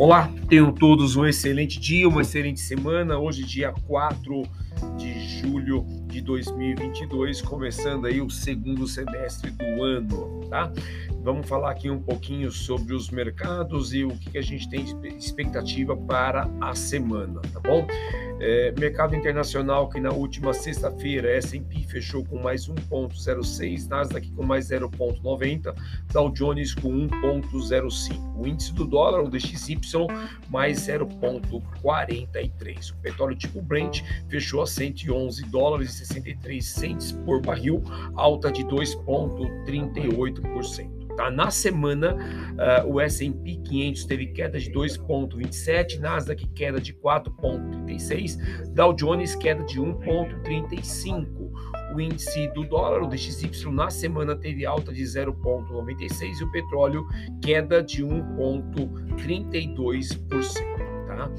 Olá, tenham todos um excelente dia, uma excelente semana. Hoje, dia 4 de julho de 2022, começando aí o segundo semestre do ano, tá? Vamos falar aqui um pouquinho sobre os mercados e o que a gente tem expectativa para a semana, tá bom? É, mercado internacional que na última sexta-feira S&P fechou com mais 1.06, Nasdaq com mais 0.90, Dow Jones com 1.05. O índice do dólar, o DXY, mais 0.43. O petróleo tipo Brent fechou a 111 dólares e 63 centes por barril, alta de 2.38%. Tá? Na semana, uh, o S&P 500 teve queda de 2,27, Nasdaq queda de 4,36, Dow Jones queda de 1,35. O índice do dólar, o DXY, na semana teve alta de 0,96 e o petróleo queda de 1,32%. Tá?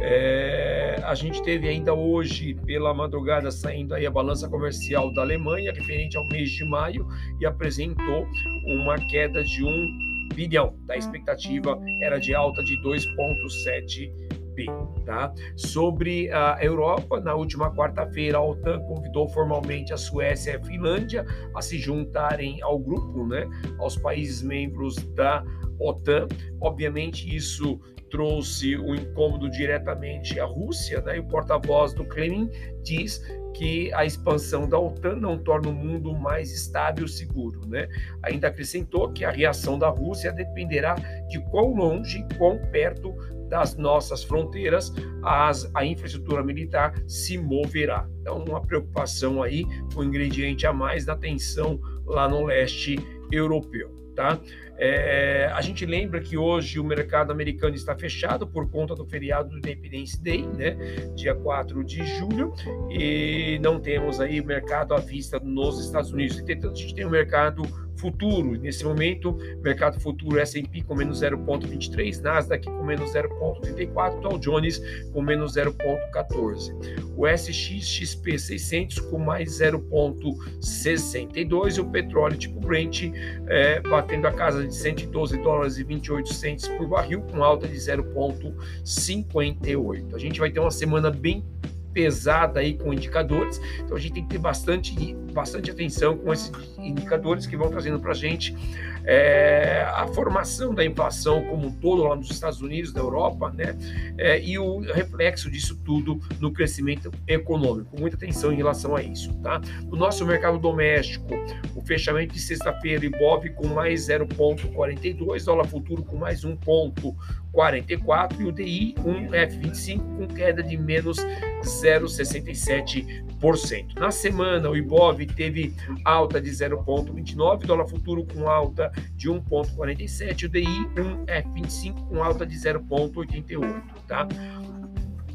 É, a gente teve ainda hoje, pela madrugada, saindo aí a balança comercial da Alemanha, referente ao mês de maio, e apresentou uma queda de 1 bilhão. A expectativa era de alta de 2,7 bi. Tá? Sobre a Europa, na última quarta-feira, a OTAN convidou formalmente a Suécia e a Finlândia a se juntarem ao grupo, né, aos países membros da OTAN. Obviamente, isso trouxe o incômodo diretamente à Rússia, né? e o porta-voz do Kremlin diz que a expansão da OTAN não torna o mundo mais estável e seguro. Né? Ainda acrescentou que a reação da Rússia dependerá de quão longe, quão perto das nossas fronteiras as, a infraestrutura militar se moverá. Então, uma preocupação aí, um ingrediente a mais da tensão lá no leste europeu. Tá? É, a gente lembra que hoje o mercado americano está fechado por conta do feriado do Independence Day, né, dia 4 de julho, e não temos aí mercado à vista nos Estados Unidos. Entretanto, a gente tem o um mercado futuro. Nesse momento, mercado futuro S&P com menos 0,23, Nasdaq com menos 0,34, Dow Jones com menos 0,14. O SXXP 600 com mais 0,62 e o petróleo tipo Brent é, batendo a casa de 112 dólares e 28 centes por barril com alta de 0,58. A gente vai ter uma semana bem pesada aí com indicadores, então a gente tem que ter bastante, bastante atenção com esses indicadores que vão trazendo para a gente é, a formação da inflação como um todo lá nos Estados Unidos, na Europa, né, é, e o reflexo disso tudo no crescimento econômico. Muita atenção em relação a isso, tá? No nosso mercado doméstico, o fechamento de sexta-feira, Ibov com mais 0,42, dólar futuro com mais 1,44 e o DI, um F25 com queda de menos 0,67%. Na semana, o Ibov teve alta de 0,29, dólar futuro com alta de 1,47, o DI, um F25 com alta de 0,88, tá?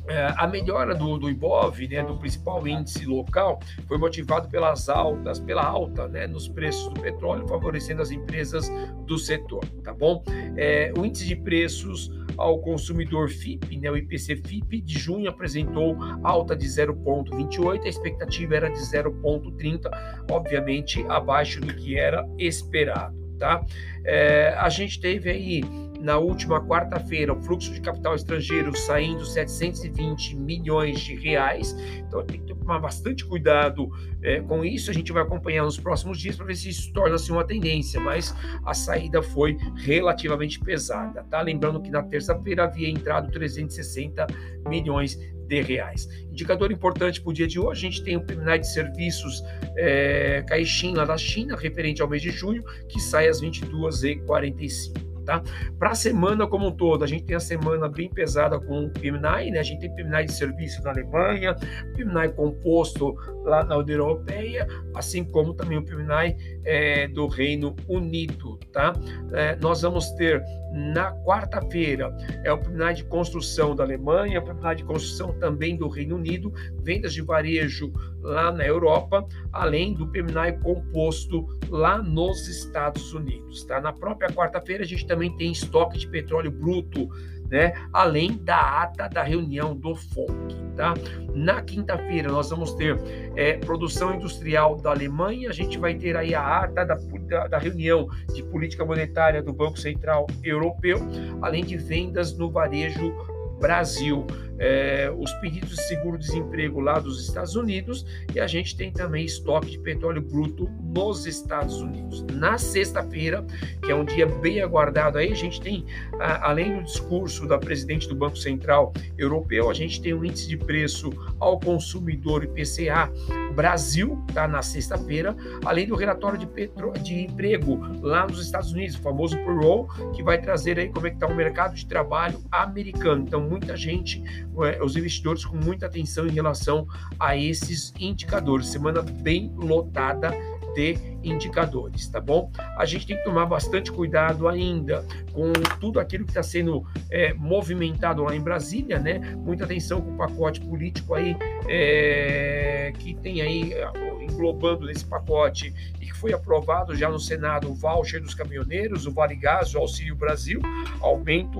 É, a melhora do, do IBOV, né, do principal índice local, foi motivado pelas altas, pela alta né, nos preços do petróleo, favorecendo as empresas do setor, tá bom? É, o índice de preços ao consumidor FIP, né, o IPC FIP de junho apresentou alta de 0,28, a expectativa era de 0,30, obviamente abaixo do que era esperado, tá? É, a gente teve aí na última quarta-feira, o fluxo de capital estrangeiro saindo 720 milhões de reais. Então tem que tomar bastante cuidado é, com isso. A gente vai acompanhar nos próximos dias para ver se isso torna-se uma tendência, mas a saída foi relativamente pesada. Tá? Lembrando que na terça-feira havia entrado 360 milhões de reais. Indicador importante para o dia de hoje, a gente tem o PMI de serviços é, Caixin lá da China, referente ao mês de junho, que sai às 22h45 tá? Para a semana como um todo, a gente tem a semana bem pesada com o PMI, né? A gente tem PMI de serviço na Alemanha, PMI composto lá na União Europeia, assim como também o PMI é, do Reino Unido, tá? É, nós vamos ter na quarta-feira é o PMI de construção da Alemanha, o PMI de construção também do Reino Unido, vendas de varejo lá na Europa, além do PMI composto lá nos Estados Unidos, tá? Na própria quarta-feira a gente também tem estoque de petróleo bruto né? Além da ata da reunião do FONC, tá? Na quinta-feira nós vamos ter é, produção industrial da Alemanha, a gente vai ter aí a ata da, da, da reunião de política monetária do Banco Central Europeu, além de vendas no varejo Brasil, é, os pedidos de seguro-desemprego lá dos Estados Unidos e a gente tem também estoque de petróleo bruto nos Estados Unidos. Na sexta-feira, que é um dia bem aguardado aí, a gente tem, a, além do discurso da presidente do Banco Central Europeu, a gente tem o índice de preço ao consumidor IPCA Brasil, tá na sexta-feira, além do relatório de, petro, de emprego lá nos Estados Unidos, o famoso payroll, que vai trazer aí como é que está o mercado de trabalho americano. Então, muita gente, é, os investidores com muita atenção em relação a esses indicadores. Semana bem lotada de indicadores, tá bom? A gente tem que tomar bastante cuidado ainda com tudo aquilo que está sendo é, movimentado lá em Brasília, né? Muita atenção com o pacote político aí é, que tem aí englobando nesse pacote e que foi aprovado já no Senado o voucher dos caminhoneiros, o Vale Gás, o Auxílio Brasil, aumento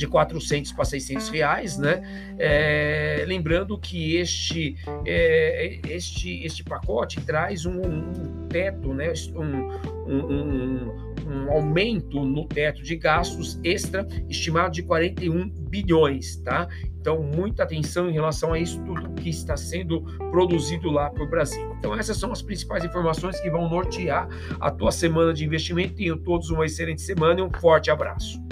de 400 para 600 reais, né? É, lembrando que este, é, este, este pacote traz um, um teto, né? Um, um, um, aumento no teto de gastos extra estimado de 41 bilhões, tá? Então, muita atenção em relação a isso tudo que está sendo produzido lá para o Brasil. Então, essas são as principais informações que vão nortear a tua semana de investimento. Tenham todos uma excelente semana e um forte abraço.